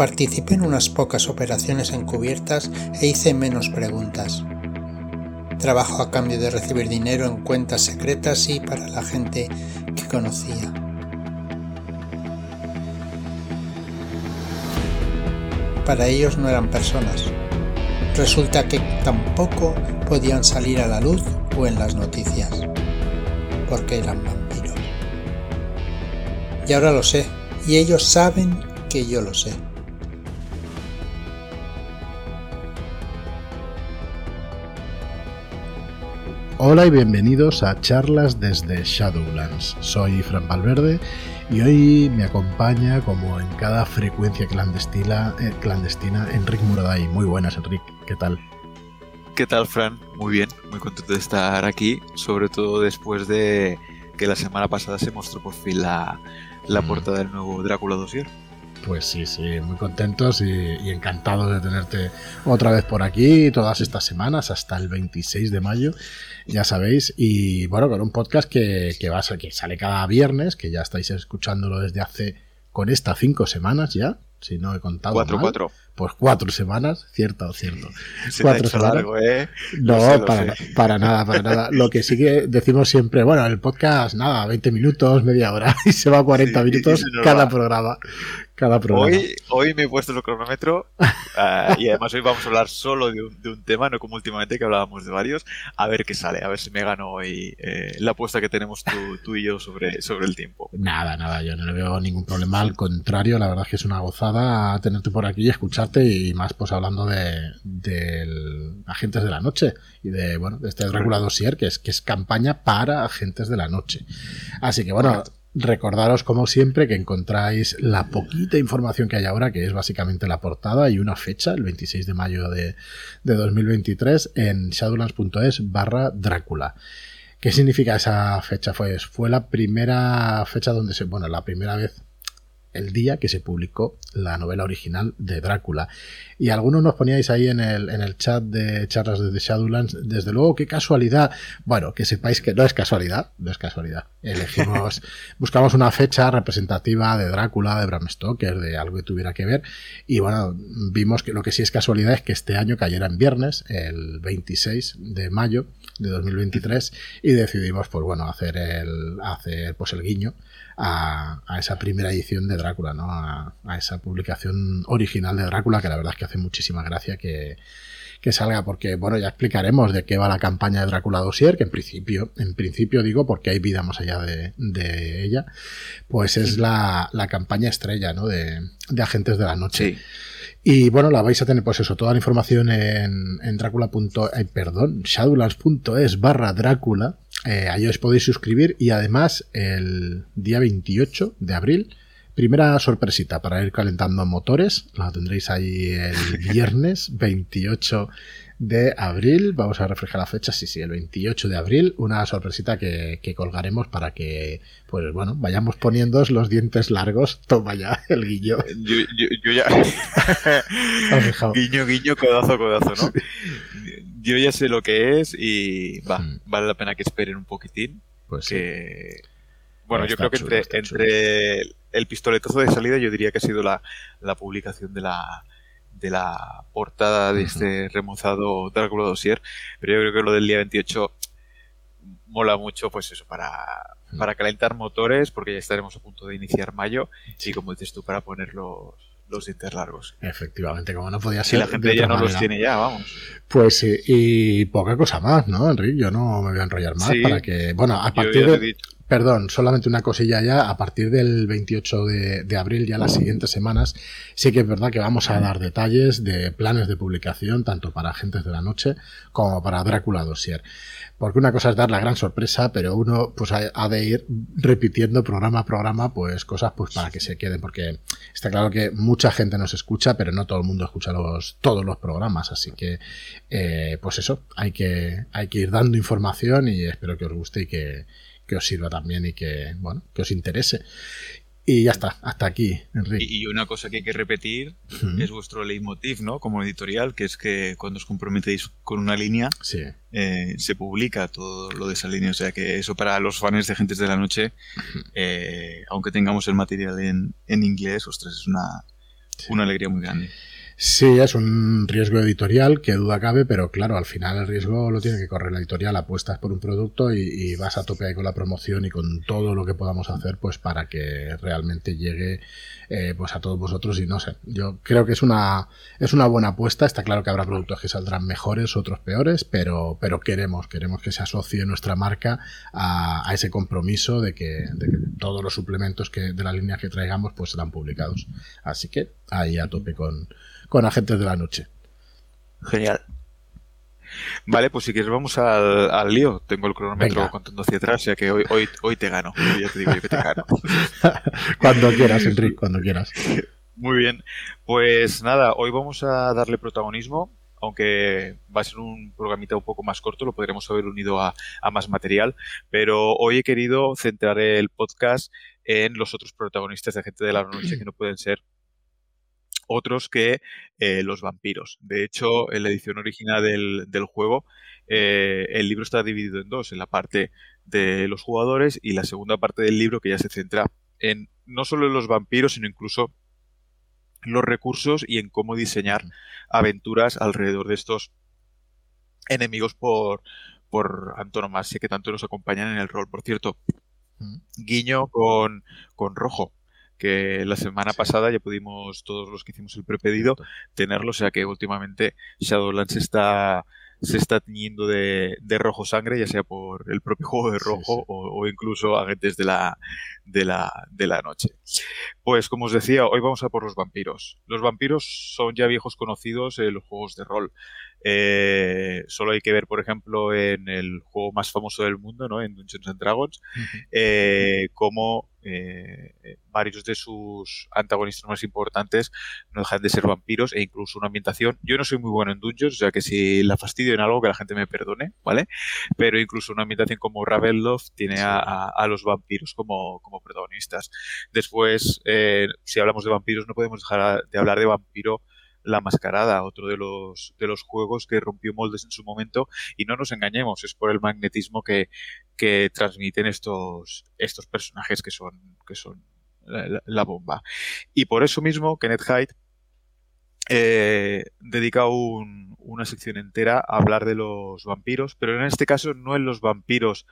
Participé en unas pocas operaciones encubiertas e hice menos preguntas. Trabajo a cambio de recibir dinero en cuentas secretas y para la gente que conocía. Para ellos no eran personas. Resulta que tampoco podían salir a la luz o en las noticias, porque eran vampiros. Y ahora lo sé, y ellos saben que yo lo sé. Hola y bienvenidos a charlas desde Shadowlands. Soy Fran Valverde y hoy me acompaña, como en cada frecuencia clandestina, eh, clandestina Enrique Muraday. Muy buenas, Enrique. ¿Qué tal? ¿Qué tal, Fran? Muy bien, muy contento de estar aquí, sobre todo después de que la semana pasada se mostró por fin la, la mm. portada del nuevo Drácula Dossier. Pues sí, sí, muy contentos y, encantados de tenerte otra vez por aquí todas estas semanas hasta el 26 de mayo, ya sabéis. Y bueno, con un podcast que, que, va a ser, que sale cada viernes, que ya estáis escuchándolo desde hace con estas cinco semanas ya, si no he contado. Cuatro, cuatro. Pues cuatro semanas, cierto o cierto. cuatro semanas. ¿eh? No, para, para, nada, para nada. Lo que sí que decimos siempre, bueno, el podcast, nada, 20 minutos, media hora, y se va a 40 minutos cada programa. Hoy, hoy me he puesto el cronómetro ah, y además hoy vamos a hablar solo de un, tema, no como últimamente que hablábamos de varios. A ver qué sale, a ver si me gano hoy eh, la apuesta que tenemos tú, y yo sobre, sobre el tiempo. Nada, nada, yo no le veo ningún problema. Al contrario, la verdad es que es una gozada tenerte por aquí y y más pues hablando de, Agentes de la Noche y de, bueno, de este Drácula Dossier que es, que es campaña para Agentes de la Noche. Así que bueno... Recordaros, como siempre, que encontráis la poquita información que hay ahora, que es básicamente la portada y una fecha, el 26 de mayo de, de 2023, en shadowlands.es barra Drácula. ¿Qué significa esa fecha? Pues fue la primera fecha donde se, bueno, la primera vez el día que se publicó la novela original de Drácula. Y algunos nos poníais ahí en el, en el chat de charlas de The Shadowlands, desde luego, qué casualidad. Bueno, que sepáis que no es casualidad, no es casualidad. Elegimos, buscamos una fecha representativa de Drácula, de Bram Stoker, de algo que tuviera que ver. Y bueno, vimos que lo que sí es casualidad es que este año cayera en viernes, el 26 de mayo de 2023, y decidimos, pues bueno, hacer el, hacer pues el guiño a, esa primera edición de Drácula, ¿no? A, esa publicación original de Drácula, que la verdad es que hace muchísima gracia que, salga, porque bueno, ya explicaremos de qué va la campaña de Drácula Dossier, que en principio, en principio digo, porque hay vida más allá de, ella, pues es la, campaña estrella, ¿no? De, de Agentes de la Noche. Y bueno, la vais a tener, pues eso, toda la información en, en Drácula. Eh, perdón, shadowlands.es barra Drácula. Eh, ahí os podéis suscribir y además el día 28 de abril, primera sorpresita para ir calentando motores. La tendréis ahí el viernes 28 de abril. Vamos a reflejar la fecha, sí, sí, el 28 de abril. Una sorpresita que, colgaremos para que, pues bueno, vayamos poniendo los dientes largos. Toma ya el guiño. Yo, ya. guiño, guiño, codazo, codazo, ¿no? Yo ya sé lo que es y va, mm. vale la pena que esperen un poquitín. Pues que. Bueno, yo creo que entre, entre el pistoletazo de salida, yo diría que ha sido la, la publicación de la, de la portada de este remozado Drácula Dossier, pero yo creo que lo del día 28 mola mucho, pues eso, para, para calentar motores, porque ya estaremos a punto de iniciar mayo, y como dices tú, para poner los, dientes largos. Efectivamente, como no podía ser. Y la gente ya no los tiene ya, vamos. Pues sí, y poca cosa más, ¿no, Enrique? Yo no me voy a enrollar más para que. Bueno, a partir de. Perdón, solamente una cosilla ya. A partir del 28 de, abril, ya las siguientes semanas, sí que es verdad que vamos a dar detalles de planes de publicación, tanto para Agentes de la Noche como para Drácula Dossier. Porque una cosa es dar la gran sorpresa, pero uno pues ha, de ir repitiendo programa a programa, pues cosas pues para que se queden. Porque está claro que mucha gente nos escucha, pero no todo el mundo escucha los, todos los programas. Así que, eh, pues eso, hay que, hay que ir dando información y espero que os guste y que que os sirva también y que, bueno, que os interese. Y ya está, hasta aquí, Enrique. Y una cosa que hay que repetir es vuestro leitmotiv, ¿no? Como editorial, que es que cuando os comprometéis con una línea, eh, se publica todo lo de esa línea. O sea que eso para los fans de Gentes de la Noche, eh, aunque tengamos el material en, en inglés, ostras, es una, una alegría muy grande. Sí, es un riesgo editorial que duda cabe, pero claro, al final el riesgo lo tiene que correr la editorial. Apuestas por un producto y, vas a tope ahí con la promoción y con todo lo que podamos hacer, pues para que realmente llegue eh, pues a todos vosotros. Y no sé, yo creo que es una es una buena apuesta. Está claro que habrá productos que saldrán mejores, otros peores, pero pero queremos queremos que se asocie nuestra marca a, ese compromiso de que, de que, todos los suplementos que de la línea que traigamos pues serán publicados. Así que ahí a tope con con Agentes de la Noche. Genial. Vale, pues si quieres vamos al, lío. Tengo el cronómetro contando hacia atrás, ya que hoy, hoy, hoy te gano. Ya te digo yo que te gano. cuando quieras, Enrique, cuando quieras. Muy bien. Pues nada, hoy vamos a darle protagonismo, aunque va a ser un programita un poco más corto, lo podremos haber unido a, a más material, pero hoy he querido centrar el podcast en los otros protagonistas de Gente de la Noche que no pueden ser otros que eh, los vampiros. De hecho, en la edición original del, juego, eh, el libro está dividido en dos, en la parte de los jugadores y la segunda parte del libro que ya se centra en no solo en los vampiros, sino incluso los recursos y en cómo diseñar aventuras alrededor de estos enemigos por, por antonomasia que tanto nos acompañan en el rol. Por cierto, guiño con, con rojo que la semana pasada ya pudimos, todos los que hicimos el prepedido, tenerlo, o sea que últimamente Shadowlands está se está tiñendo de, rojo sangre, ya sea por el propio juego de rojo O, incluso agentes de la, de, la, de la noche. Pues como os decía, hoy vamos a por los vampiros. Los vampiros son ya viejos conocidos en los juegos de rol. Eh, solo hay que ver, por ejemplo, en el juego más famoso del mundo, ¿no? en Dungeons and Dragons, eh, cómo eh, varios de sus antagonistas más importantes no dejan de ser vampiros e incluso una ambientación. Yo no soy muy bueno en Dungeons, o sea que si la fastidio en algo, que la gente me perdone, ¿vale? Pero incluso una ambientación como Ravenloft tiene a, los vampiros como, como protagonistas. Después, si hablamos de vampiros, no podemos dejar de hablar de vampiro la Mascarada, otro de los, de los juegos que rompió moldes en su momento. Y no nos engañemos, es por el magnetismo que, que transmiten estos, estos personajes que son, que son la, bomba. Y por eso mismo, Kenneth Hyde eh, dedica una sección entera a hablar de los vampiros, pero en este caso no en los vampiros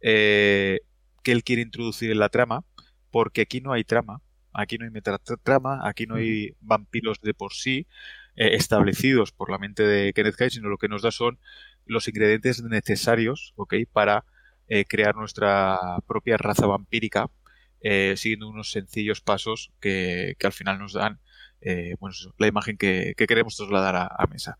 eh, que él quiere introducir en la trama, porque aquí no hay trama, Aquí no hay metatrama, aquí no hay vampiros de por sí eh, establecidos por la mente de Kenneth Hyde, sino lo que nos da son los ingredientes necesarios, ¿ok? Para eh, crear nuestra propia raza vampírica, eh, siguiendo unos sencillos pasos que, al final nos dan bueno, la imagen que, queremos trasladar a mesa.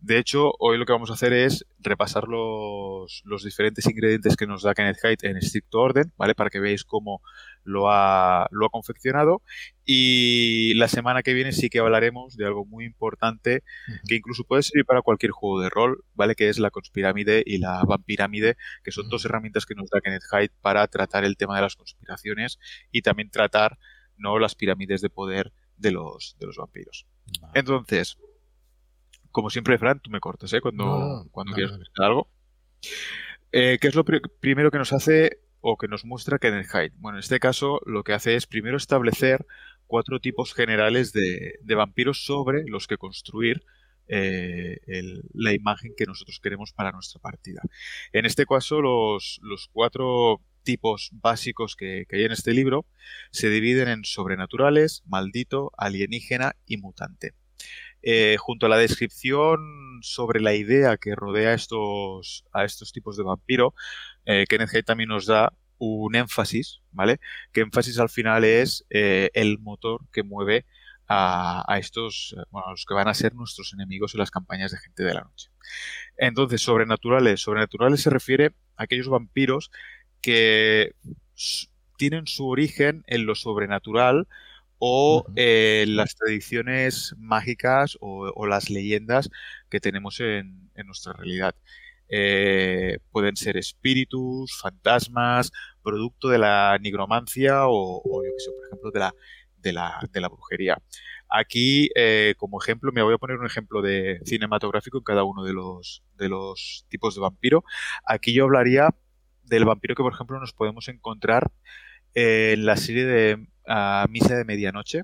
De hecho, hoy lo que vamos a hacer es repasar los, diferentes ingredientes que nos da Kenneth Hyde en estricto orden, ¿vale? Para que veáis cómo lo ha, lo ha confeccionado. Y la semana que viene sí que hablaremos de algo muy importante que incluso puede servir para cualquier juego de rol, ¿vale? Que es la conspirámide y la vampirámide, que son dos herramientas que nos da Kenneth Hyde para tratar el tema de las conspiraciones y también tratar, ¿no? Las pirámides de poder de los, de los vampiros. Entonces, como siempre, Fran, tú me cortas, ¿eh? Cuando, cuando quieras decir algo. Eh, ¿Qué es lo primero que nos hace o que nos muestra Hyde? Bueno, en este caso lo que hace es primero establecer cuatro tipos generales de, vampiros sobre los que construir eh, la imagen que nosotros queremos para nuestra partida. En este caso, los, cuatro tipos básicos que, hay en este libro se dividen en sobrenaturales, maldito, alienígena y mutante. Eh, junto a la descripción sobre la idea que rodea a estos tipos de vampiro, eh, Kenneth Hay también nos da un énfasis, ¿vale? Que énfasis al final es eh, el motor que mueve a, estos, bueno, los que van a ser nuestros enemigos en las campañas de gente de la noche. Entonces, sobrenaturales. Sobrenaturales se refiere a aquellos vampiros que tienen su origen en lo sobrenatural, o eh, las tradiciones mágicas o, las leyendas que tenemos en, nuestra realidad. Eh, pueden ser espíritus, fantasmas, producto de la nigromancia o, yo que sé, por ejemplo, de la, de la, de la brujería. Aquí, eh, como ejemplo, me voy a poner un ejemplo de cinematográfico en cada uno de los, de los tipos de vampiro. Aquí yo hablaría del vampiro que, por ejemplo, nos podemos encontrar en la serie de Misa de Medianoche,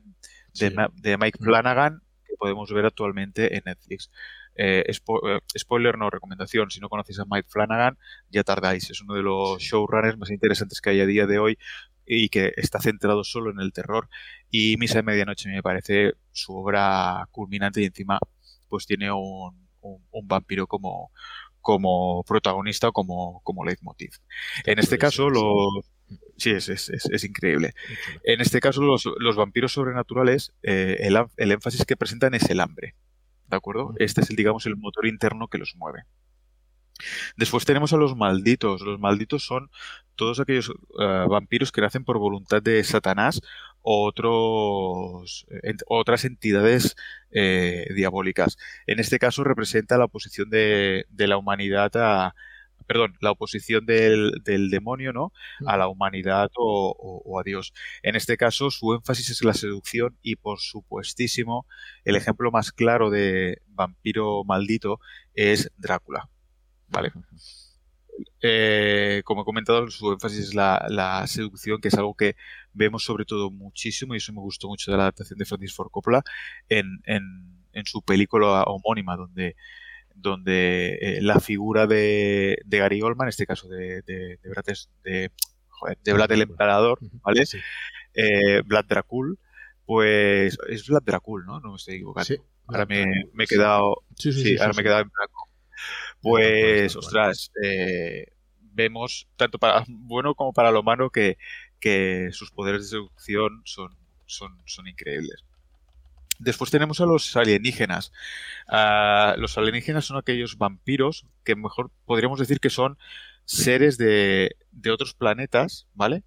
de, Mike Flanagan que podemos ver actualmente en Netflix. Eh, eh, spoiler no recomendación, si no conocéis a Mike Flanagan ya tardáis, es uno de los showrunners más interesantes que hay a día de hoy y que está centrado solo en el terror y Misa de Medianoche me parece su obra culminante y encima pues tiene un, un, vampiro como, como protagonista o como, como leitmotiv. En este caso, los, Sí, es, es, es, increíble. En este caso, los, los vampiros sobrenaturales, eh, el, el, énfasis que presentan es el hambre. ¿De acuerdo? Este es, el, digamos, el motor interno que los mueve. Después tenemos a los malditos. Los malditos son todos aquellos eh, vampiros que nacen por voluntad de Satanás o otros, otras entidades eh, diabólicas. En este caso representa la oposición de, de la humanidad a, perdón, la oposición del, demonio, ¿no? A la humanidad o, a Dios. En este caso, su énfasis es la seducción y, por supuestísimo, el ejemplo más claro de vampiro maldito es Drácula, ¿vale? Eh, como he comentado, su énfasis es la, seducción, que es algo que vemos sobre todo muchísimo, y eso me gustó mucho de la adaptación de Francis Ford Coppola en, en su película homónima, donde donde eh, la figura de, de, Gary Oldman, en este caso de, de, de, Brad, de, de Vlad el Emperador, ¿vale? Eh, Vlad Dracul, pues es Vlad Dracul, ¿no? No me estoy equivocando. ahora me, me, he quedado. Sí, sí, ahora me he quedado en blanco. Pues, ostras, eh, vemos tanto para bueno como para lo malo que, que sus poderes de seducción son, son, son increíbles. Después tenemos a los alienígenas. Ah, los alienígenas son aquellos vampiros que mejor podríamos decir que son seres de, otros planetas, ¿vale?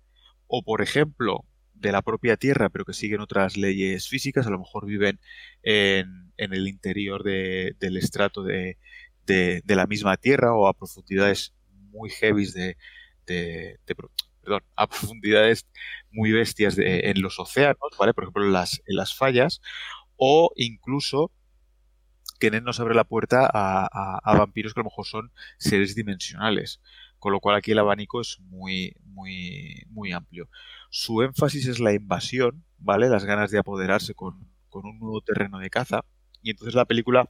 O por ejemplo, de la propia Tierra, pero que siguen otras leyes físicas, a lo mejor viven en, el interior del estrato de, la misma Tierra o a profundidades muy heavy de, perdón, a profundidades muy bestias en los océanos, ¿vale? Por ejemplo, las, en las fallas, o incluso que nos abre la puerta a, vampiros que a lo mejor son seres dimensionales. Con lo cual aquí el abanico es muy, muy, muy amplio. Su énfasis es la invasión, ¿vale? Las ganas de apoderarse con, un nuevo terreno de caza. Y entonces la película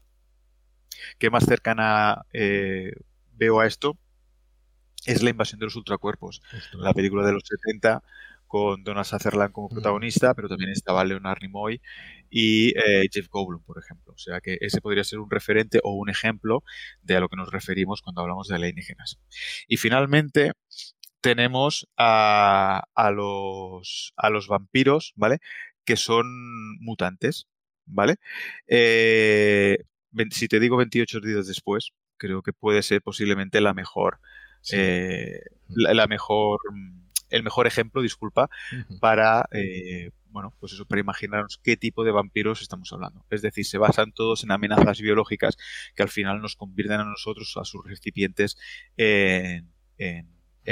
que más cercana eh, veo a esto es la invasión de los ultracuerpos. La película de los 70 con Donald Sutherland como protagonista, pero también estaba Leonard Nimoy y eh, Jeff Goldblum, por ejemplo. O sea que ese podría ser un referente o un ejemplo de a lo que nos referimos cuando hablamos de alienígenas. Y finalmente tenemos a, los, a los vampiros, ¿vale? Que son mutantes, ¿vale? Eh, si te digo 28 días después, creo que puede ser posiblemente la mejor, eh, la mejor el mejor ejemplo, disculpa, para, eh, bueno, pues eso, para imaginarnos qué tipo de vampiros estamos hablando. Es decir, se basan todos en amenazas biológicas que al final nos convierten a nosotros, a sus recipientes, en,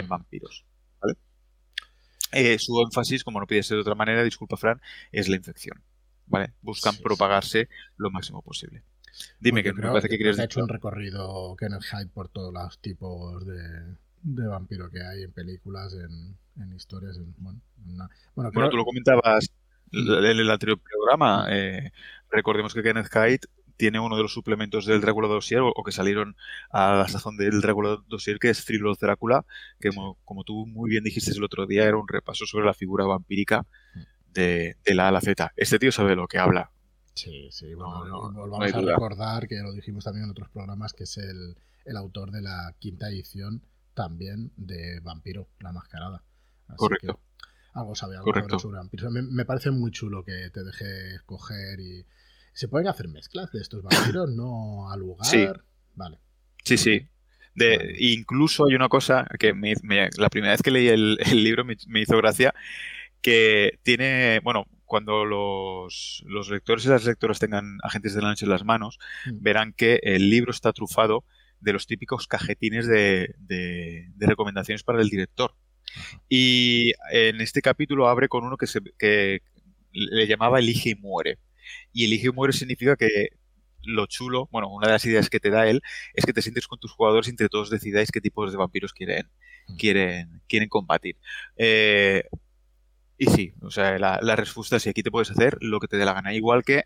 vampiros. Eh, su énfasis, como no puede ser de otra manera, disculpa Fran, es la infección. ¿vale? Buscan propagarse lo máximo posible. Dime, que me parece que quieres Ha hecho un recorrido Kenneth Hyde por todos los tipos de, de vampiro que hay en películas, en, en historias. bueno, bueno, tú lo comentabas en el anterior programa. Eh, recordemos que Kenneth Hyde tiene uno de los suplementos del Drácula Dossier o, que salieron a la sazón del Drácula Dossier, que es Thriller Drácula, que como, tú muy bien dijiste el otro día, era un repaso sobre la figura vampírica de, de la A a la Z. Este tío sabe lo que habla. Sí, sí, bueno, volvamos a recordar que lo dijimos también en otros programas, que es el, el autor de la quinta edición también de Vampiro, la mascarada. Correcto. algo sabe algo sobre vampiros. Me, parece muy chulo que te deje escoger y. ¿Se pueden hacer mezclas de estos vampiros? ¿No al lugar? Sí. Vale. Sí, sí. De, Incluso hay una cosa que la primera vez que leí el, libro me, hizo gracia, que tiene, bueno, cuando los, los, lectores y las lectoras tengan agentes de la noche en las manos, mm. verán que el libro está trufado de los típicos cajetines de, recomendaciones para el director. Y en este capítulo abre con uno que, se, que le llamaba Elige y muere. Y Elige y muere significa que lo chulo, bueno, una de las ideas que te da él es que te sientes con tus jugadores y entre todos decidáis qué tipos de vampiros quieren, quieren, quieren combatir. Eh, y sí, o sea, la, la respuesta es sí, aquí te puedes hacer lo que te dé la gana. Igual que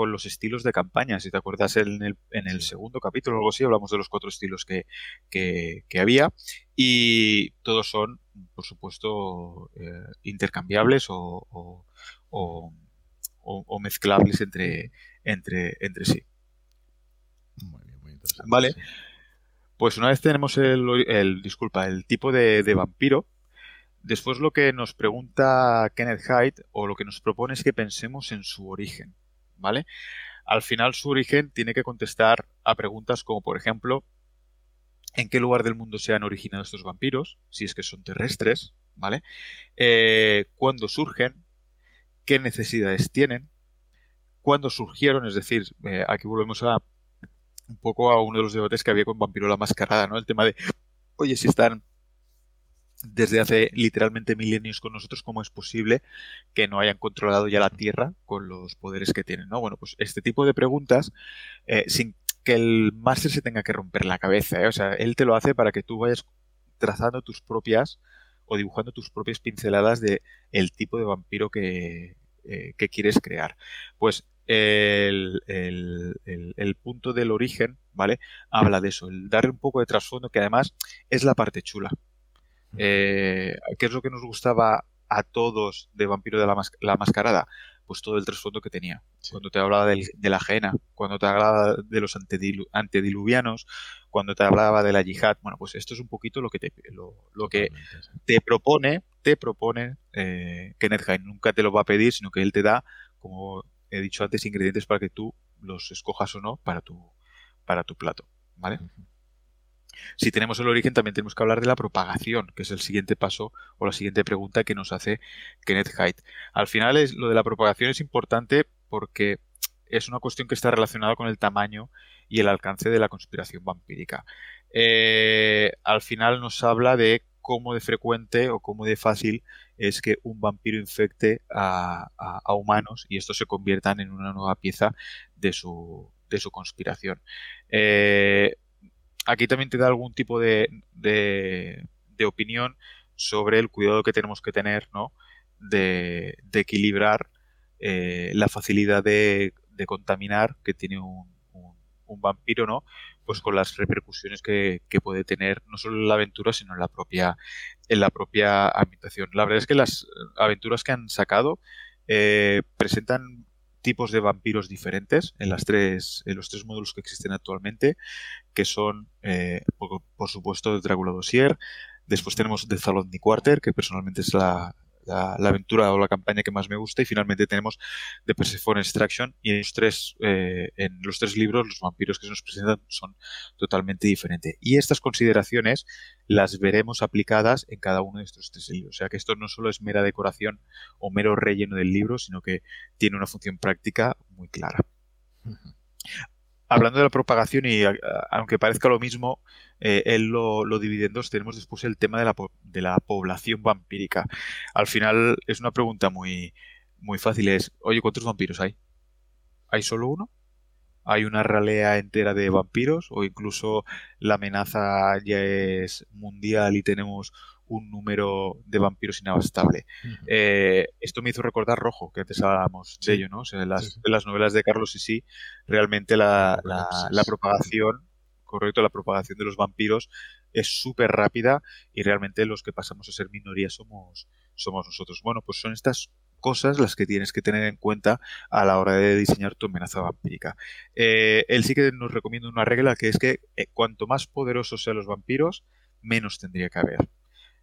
con los estilos de campaña. Si te acuerdas en el, en el segundo capítulo o algo así, hablamos de los cuatro estilos que, que, había. Y todos son, por supuesto, eh, intercambiables o, o, o, mezclables entre, entre, entre sí. Muy bien, muy interesante. Vale. Pues una vez tenemos el, el disculpa, el tipo de, de vampiro, Después lo que nos pregunta Kenneth Hyde o lo que nos propone es que pensemos en su origen, ¿vale? Al final su origen tiene que contestar a preguntas como por ejemplo en qué lugar del mundo se han originado estos vampiros, si es que son terrestres, ¿vale? Eh, ¿Cuándo surgen? ¿Qué necesidades tienen? ¿Cuándo surgieron? Es decir, eh, aquí volvemos a un poco a uno de los debates que había con Vampiro la Mascarada, ¿no? El tema de, oye, si están desde hace literalmente milenios con nosotros, ¿cómo es posible que no hayan controlado ya la Tierra con los poderes que tienen? ¿no? Bueno, pues este tipo de preguntas, eh, sin que el máster se tenga que romper la cabeza, ¿eh? o sea, él te lo hace para que tú vayas trazando tus propias o dibujando tus propias pinceladas de el tipo de vampiro que, eh, que quieres crear. Pues el, el, el, punto del origen, ¿vale? Habla de eso, el darle un poco de trasfondo, que además es la parte chula. Eh, ¿Qué es lo que nos gustaba a todos de Vampiro de la, Mascarada? Pues todo el trasfondo que tenía. Cuando te hablaba de la ajena, cuando te hablaba de los antediluvianos, cuando te hablaba de la yihad, bueno, pues esto es un poquito lo que te, lo, que te propone, te propone eh, Kenneth Hain. Nunca te lo va a pedir, sino que él te da, como he dicho antes, ingredientes para que tú los escojas o no para tu, para tu plato. ¿Vale? Si tenemos el origen, también tenemos que hablar de la propagación, que es el siguiente paso o la siguiente pregunta que nos hace Kenneth Haidt. Al final, es, lo de la propagación es importante porque es una cuestión que está relacionada con el tamaño y el alcance de la conspiración vampírica. Eh, al final nos habla de cómo de frecuente o cómo de fácil es que un vampiro infecte a, humanos y estos se conviertan en una nueva pieza de su, de su conspiración. Eh, aquí también te da algún tipo de, de, opinión sobre el cuidado que tenemos que tener, ¿no? De, equilibrar eh, la facilidad de, contaminar que tiene un, vampiro, ¿no? Pues con las repercusiones que, puede tener no solo en la aventura, sino en la propia, en la propia ambientación. La verdad es que las aventuras que han sacado eh, presentan tipos de vampiros diferentes en las tres en los tres módulos que existen actualmente que son eh, por, supuesto Drácula Dossier. Después tenemos The Zalotny Quarter que personalmente es la, la, aventura o la campaña que más me gusta. Y finalmente tenemos The Persephone Extraction. Y en los tres eh, en los tres libros los vampiros que se nos presentan son totalmente diferentes. Y estas consideraciones las veremos aplicadas en cada uno de estos tres libros. O sea que esto no solo es mera decoración o mero relleno del libro sino que tiene una función práctica muy clara hablando de la propagación y aunque parezca lo mismo, eh, él lo, divide en dos. Tenemos después el tema de la, de la, población vampírica. Al final es una pregunta muy, muy fácil. Es, oye, ¿cuántos vampiros hay? ¿Hay solo uno? ¿Hay una ralea entera de vampiros? ¿O incluso la amenaza ya es mundial y tenemos un número de vampiros inabastable. Eh, esto me hizo recordar Rojo, que antes hablábamos de ello, ¿no? en, las, novelas de Carlos y sí, realmente la, propagación, correcto, la propagación de los vampiros es súper rápida y realmente los que pasamos a ser minoría somos, somos nosotros. Bueno, pues son estas cosas las que tienes que tener en cuenta a la hora de diseñar tu amenaza vampírica. Eh, él sí que nos recomienda una regla que es que eh, cuanto más poderosos sean los vampiros, menos tendría que haber.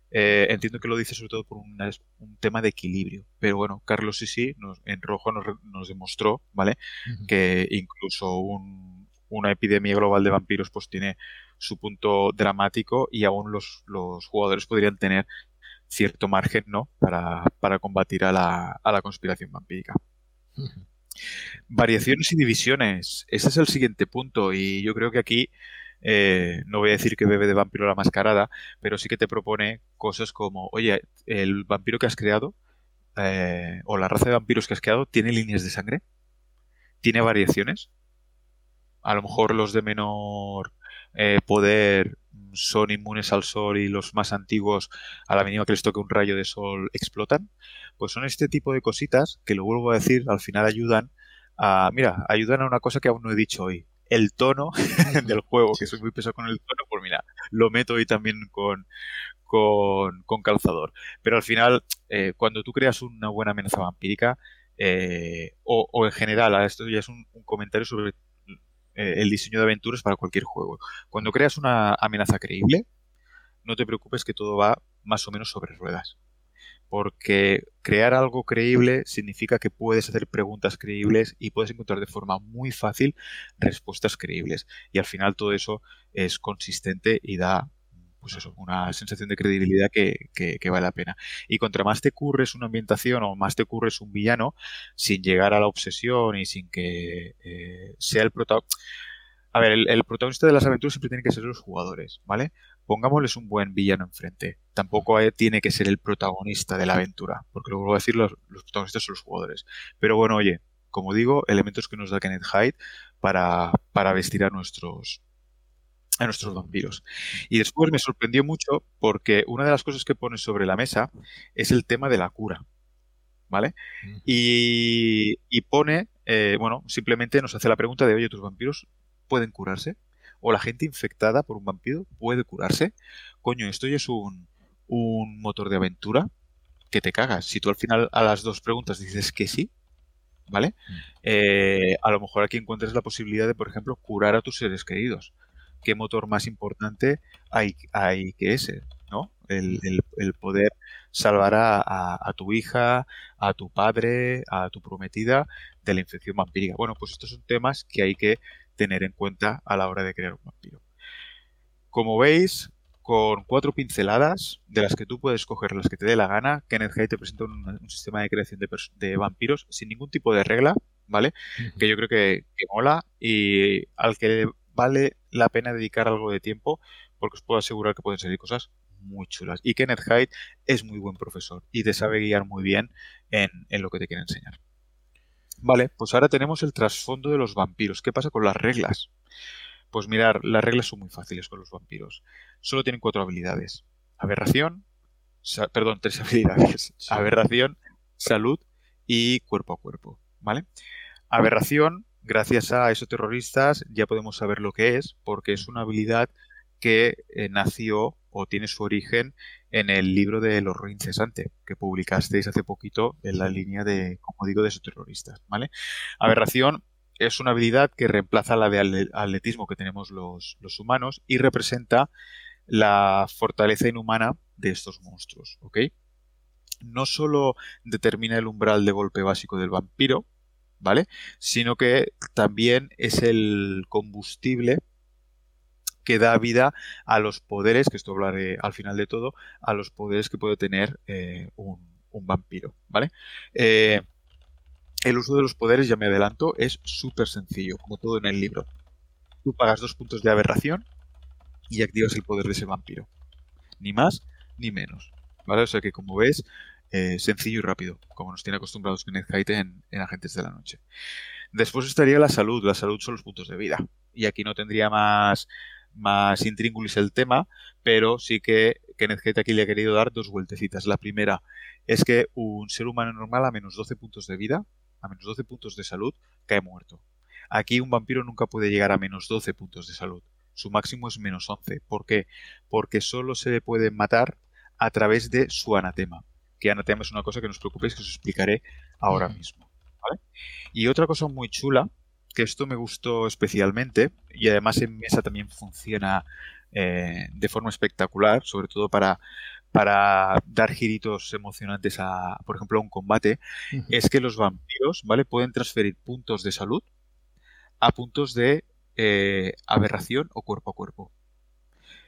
Eh, entiendo que lo dice sobre todo por un tema de equilibrio. Pero bueno, Carlos sí sí, en rojo nos, demostró, ¿vale? Que incluso una epidemia global de vampiros pues tiene su punto dramático y aún los, jugadores podrían tener cierto margen, ¿no? Para, combatir a la, a la conspiración vampírica. Variaciones y divisiones. Ese es el siguiente punto y yo creo que aquí eh, no voy a decir que bebe de vampiro la mascarada, pero sí que te propone cosas como, oye, el vampiro que has creado, eh, o la raza de vampiros que has creado, ¿tiene líneas de sangre? ¿Tiene variaciones? A lo mejor los de menor eh, poder son inmunes al sol y los más antiguos a la mínima que les toque un rayo de sol explotan, pues son este tipo de cositas que lo vuelvo a decir, al final ayudan a, mira, ayudan a una cosa que aún no he dicho hoy, el tono del juego, que soy muy pesado con el tono, pues mira, lo meto hoy también con, con, calzador. Pero al final, eh, cuando tú creas una buena amenaza vampírica, eh, o, en general, esto ya es un, comentario sobre eh, el diseño de aventuras para cualquier juego. Cuando creas una amenaza creíble, no te preocupes que todo va más o menos sobre ruedas. Porque crear algo creíble significa que puedes hacer preguntas creíbles y puedes encontrar de forma muy fácil respuestas creíbles. Y al final todo eso es consistente y da pues eso, una sensación de credibilidad que, vale la pena. Y contra más te curres una ambientación o más te curres un villano, sin llegar a la obsesión y sin que eh, sea el protagonista. A ver, el, protagonista de las aventuras siempre tiene que ser los jugadores, ¿vale? Pongámosles un buen villano enfrente. Tampoco tiene que ser el protagonista de la aventura, porque lo vuelvo a decir, los, los protagonistas son los jugadores. Pero bueno, oye, como digo, elementos que nos da Kenneth Hyde para, para vestir a nuestros, a nuestros vampiros. Y después me sorprendió mucho porque una de las cosas que pone sobre la mesa es el tema de la cura. ¿Vale? Y, pone, eh, bueno, simplemente nos hace la pregunta de, oye, ¿tus vampiros pueden curarse? ¿O la gente infectada por un vampiro puede curarse? Coño, esto ya es un, un motor de aventura que te cagas. Si tú al final a las dos preguntas dices que sí, ¿vale? Eh, a lo mejor aquí encuentras la posibilidad de, por ejemplo, curar a tus seres queridos qué motor más importante hay, hay que ese, ¿no? El, poder salvar a, tu hija, a tu padre, a tu prometida de la infección vampírica. Bueno, pues estos son temas que hay que tener en cuenta a la hora de crear un vampiro. Como veis, con cuatro pinceladas, de las que tú puedes coger las que te dé la gana, Kenneth Hay te presenta un, sistema de creación de, vampiros sin ningún tipo de regla, ¿vale? Que yo creo que, que mola y al que vale la pena dedicar algo de tiempo porque os puedo asegurar que pueden salir cosas muy chulas. Y Kenneth Hyde es muy buen profesor y te sabe guiar muy bien en, lo que te quiere enseñar. Vale, pues ahora tenemos el trasfondo de los vampiros. ¿Qué pasa con las reglas? Pues mirar, las reglas son muy fáciles con los vampiros. Solo tienen cuatro habilidades. Aberración, perdón, tres habilidades. Aberración, salud y cuerpo a cuerpo. ¿Vale? Aberración gracias a esos terroristas ya podemos saber lo que es, porque es una habilidad que eh, nació o tiene su origen en el libro de El horror incesante, que publicasteis hace poquito en la línea de, como digo, de esos terroristas, ¿vale? Aberración es una habilidad que reemplaza la de atletismo que tenemos los, los humanos y representa la fortaleza inhumana de estos monstruos, ¿ok? No solo determina el umbral de golpe básico del vampiro, ¿vale? Sino que también es el combustible que da vida a los poderes, que esto hablaré al final de todo, a los poderes que puede tener eh, un, vampiro, ¿vale? Eh, el uso de los poderes, ya me adelanto, es súper sencillo, como todo en el libro. Tú pagas dos puntos de aberración y activas el poder de ese vampiro. Ni más ni menos. ¿Vale? O sea que como ves, eh, sencillo y rápido, como nos tiene acostumbrados Kenneth Hyde en, Agentes de la Noche. Después estaría la salud. La salud son los puntos de vida. Y aquí no tendría más, más intríngulis el tema, pero sí que Kenneth Hyde aquí le ha querido dar dos vueltecitas. La primera es que un ser humano normal a menos 12 puntos de vida, a menos 12 puntos de salud, cae muerto. Aquí un vampiro nunca puede llegar a menos 12 puntos de salud. Su máximo es menos 11. ¿Por qué? Porque solo se le puede matar a través de su anatema que anatema es una cosa que no os preocupéis que os explicaré ahora mismo. Y otra cosa muy chula, que esto me gustó especialmente, y además en mesa también funciona eh, de forma espectacular, sobre todo para, para dar giritos emocionantes a, por ejemplo, a un combate, es que los vampiros, ¿vale? Pueden transferir puntos de salud a puntos de eh, aberración o cuerpo a cuerpo.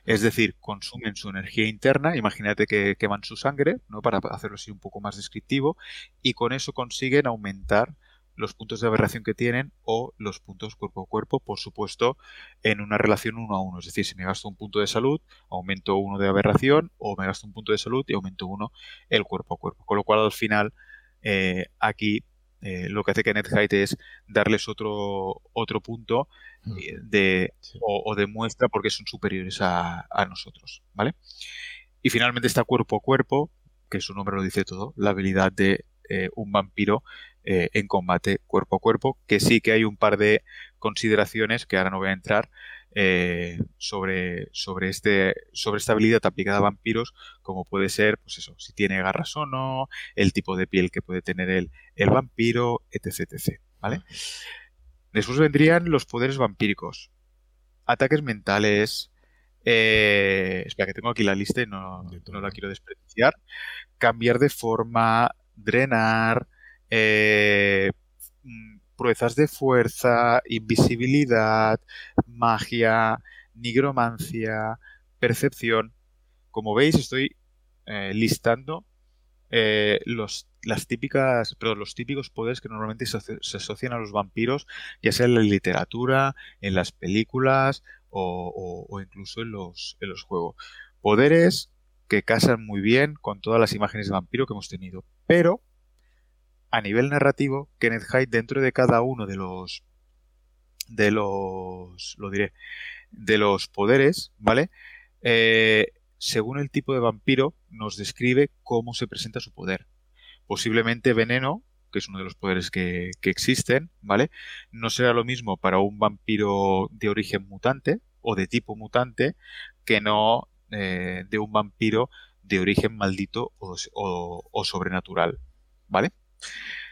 Es decir, consumen su energía interna, imagínate que queman su sangre, ¿no? Para hacerlo así un poco más descriptivo, y con eso consiguen aumentar los puntos de aberración que tienen o los puntos cuerpo a cuerpo, por supuesto, en una relación uno a uno. Es decir, si me gasto un punto de salud, aumento uno de aberración, o me gasto un punto de salud y aumento uno el cuerpo a cuerpo. Con lo cual, al final, eh, aquí eh, lo que hace Kenneth Height es darles otro, otro punto de, o, demuestra por qué son superiores a, nosotros, ¿vale? Y finalmente está cuerpo a cuerpo, que su nombre lo dice todo, la habilidad de un vampiro en combate cuerpo a cuerpo, que sí que hay un par de consideraciones que ahora no voy a entrar, eh, sobre, sobre, este, sobre esta habilidad aplicada a vampiros, como puede ser, pues eso, si tiene garras o no, el tipo de piel que puede tener el, el vampiro, etc, etc. ¿Vale? Después vendrían los poderes vampíricos. Ataques mentales. Eh, espera, que tengo aquí la lista y no, no la quiero despreciar. Cambiar de forma, drenar, eh, de fuerza, invisibilidad, magia, nigromancia, percepción. Como veis, estoy eh, listando eh, los, las típicas, los típicos poderes que normalmente se, asocian a los vampiros, ya sea en la literatura, en las películas o, incluso en los, en los juegos. Poderes que casan muy bien con todas las imágenes de vampiro que hemos tenido. Pero a nivel narrativo, Kenneth Hyde dentro de cada uno de los de los lo diré de los poderes, ¿vale? Eh, según el tipo de vampiro, nos describe cómo se presenta su poder. Posiblemente veneno, que es uno de los poderes que, existen, ¿vale? No será lo mismo para un vampiro de origen mutante o de tipo mutante que no eh, de un vampiro de origen maldito o sobrenatural, ¿vale?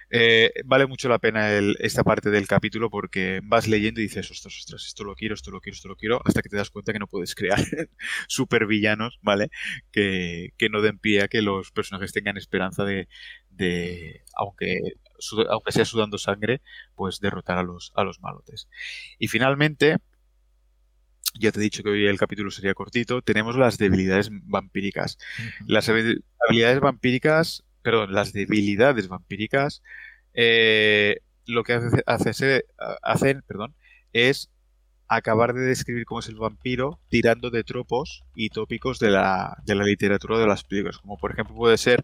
Eh, vale mucho la pena esta parte del capítulo porque vas leyendo y dices, ostras, ostras, esto lo quiero, esto lo quiero, esto lo quiero, hasta que te das cuenta que no puedes crear supervillanos, ¿vale? Que, no den pie a que los personajes tengan esperanza de, aunque, aunque sea sudando sangre, pues derrotar a los, a los malotes. Y finalmente, ya te he dicho que hoy el capítulo sería cortito, tenemos las debilidades vampíricas. Las habilidades vampíricas perdón, las debilidades vampíricas, eh, lo que hace, hacen perdón, es acabar de describir cómo es el vampiro tirando de tropos y tópicos de la, de la literatura de las películas, como por ejemplo puede ser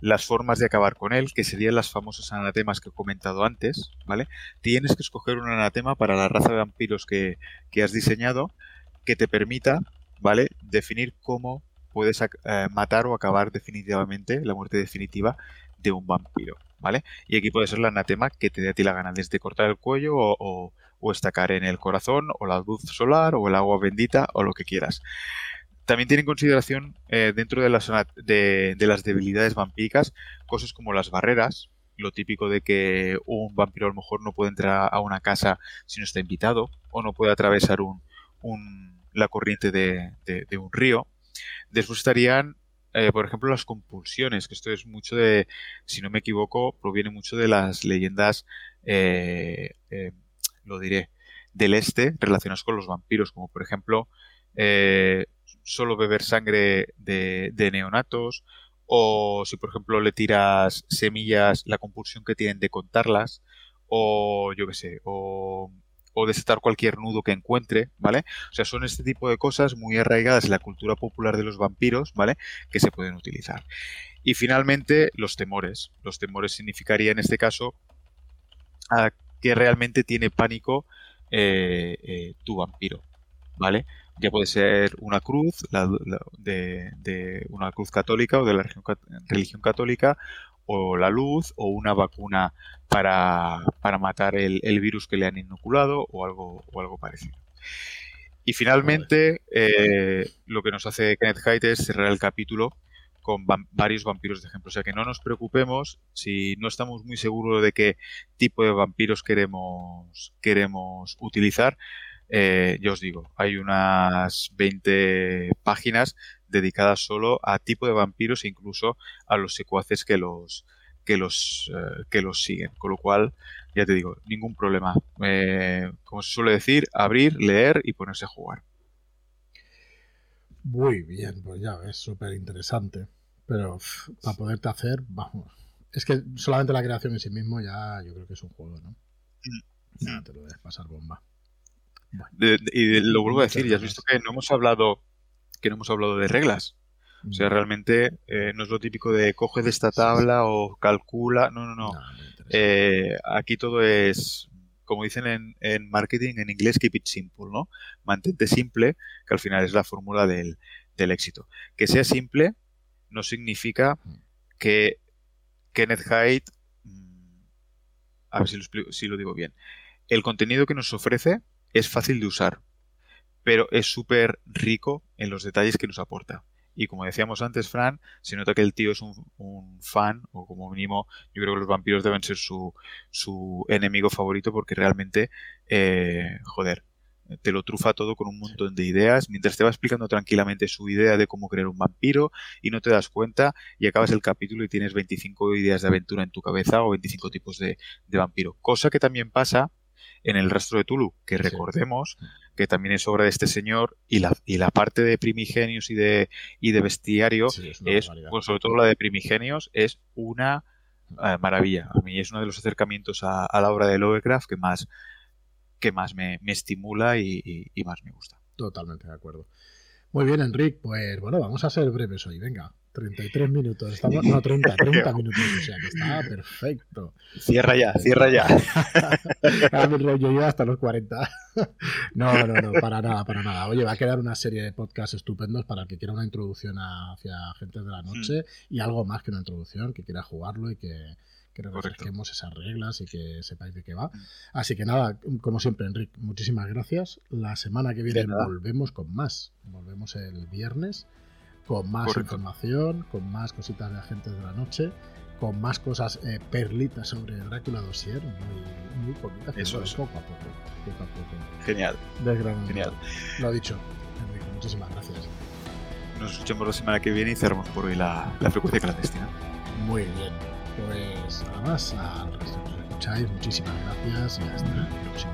las formas de acabar con él, que serían las famosas anatemas que he comentado antes, ¿vale? Tienes que escoger un anatema para la raza de vampiros que, que has diseñado que te permita, ¿vale? Definir cómo puedes eh, matar o acabar definitivamente la muerte definitiva de un vampiro, ¿vale? Y aquí puede ser la anatema que te dé a ti la gana, desde cortar el cuello o, estacar en el corazón, o la luz solar, o el agua bendita, o lo que quieras. También tiene en consideración eh, dentro de las, de, las debilidades vampíricas cosas como las barreras, lo típico de que un vampiro a lo mejor no puede entrar a una casa si no está invitado, o no puede atravesar un, la corriente de, de un río, Después estarían, eh, por ejemplo, las compulsiones, que esto es mucho de, si no me equivoco, proviene mucho de las leyendas, eh, eh, lo diré, del este relacionadas con los vampiros, como por ejemplo, solo beber sangre de, de neonatos, o si por ejemplo le tiras semillas, la compulsión que tienen de contarlas, o yo qué sé, o o desatar cualquier nudo que encuentre, ¿vale? O sea, son este tipo de cosas muy arraigadas en la cultura popular de los vampiros, ¿vale? Que se pueden utilizar. Y finalmente, los temores. Los temores significaría en este caso que realmente tiene pánico eh, eh, tu vampiro, ¿vale? Ya puede ser una cruz de, una cruz católica o de la religión católica o la luz o una vacuna para, matar el, virus que le han inoculado o algo, o algo parecido. Y finalmente, eh, lo que nos hace Kenneth Hyde es cerrar el capítulo con varios vampiros de ejemplo. O sea que no nos preocupemos si no estamos muy seguros de qué tipo de vampiros queremos, queremos utilizar. Eh, yo os digo, hay unas 20 páginas dedicadas solo a tipo de vampiros e incluso a los secuaces que los que los eh, que los siguen. Con lo cual, ya te digo, ningún problema. Eh, como se suele decir, abrir, leer y ponerse a jugar. Muy bien, pues ya ves, súper interesante. Pero para poderte hacer, vamos. Es que solamente la creación en sí mismo ya yo creo que es un juego, ¿no? Mm. Ya te lo debes pasar bomba y lo vuelvo a decir, ya has visto que no hemos hablado que no hemos hablado de reglas. O sea, mm. realmente eh, no es lo típico de coge de esta tabla o calcula. No, no, no. eh, aquí todo es, como dicen en, marketing, en inglés, keep it simple, ¿no? Mantente simple, que al final es la fórmula del, éxito. Que sea simple no significa mm. que Kenneth Hyde, mm, a ver si lo, si lo digo bien, el contenido que nos ofrece es fácil de usar, pero es súper rico en los detalles que nos aporta. Y como decíamos antes, Fran, se nota que el tío es un, fan, o como mínimo, yo creo que los vampiros deben ser su, su enemigo favorito porque realmente, eh, joder, te lo trufa todo con un montón de ideas, mientras te va explicando tranquilamente su idea de cómo crear un vampiro y no te das cuenta y acabas el capítulo y tienes 25 ideas de aventura en tu cabeza o 25 tipos de, de vampiro. Cosa que también pasa en el rastro de Tulu, que recordemos que también es obra de este señor y la, y la parte de primigenios y de, y de bestiario es, pues, sobre todo la de primigenios, es una eh, maravilla. A mí es uno de los acercamientos a, la obra de Lovecraft que más, que más me, estimula y, y más me gusta. Totalmente de acuerdo. Muy bien, Enrique. Pues bueno, vamos a ser breves hoy. Venga. 33 minutos, estamos, no, 30, 30 minutos, o sea que está perfecto. Cierra ya, cierra ya. a mi rollo yo hasta los 40. no, no, no, para nada, para nada. Oye, va a quedar una serie de podcasts estupendos para el que quiera una introducción hacia gente de la noche mm. y algo más que una introducción, que quiera jugarlo y que, que refresquemos esas reglas y que sepáis de qué va. Mm. Así que nada, como siempre, Enrique, muchísimas gracias. La semana que viene volvemos con más. Volvemos el viernes con más información, con más cositas de agentes de la noche, con más cosas eh, perlitas sobre Drácula Dossier, muy, muy bonitas, Eso es. poco a poco, poco, a poco. Genial. Genial. Lo ha dicho, Enrique, muchísimas gracias. Nos escuchamos la semana que viene y cerramos por hoy la, la frecuencia clandestina. Muy bien. Pues nada más, al resto que nos escucháis, muchísimas gracias y hasta el próximo.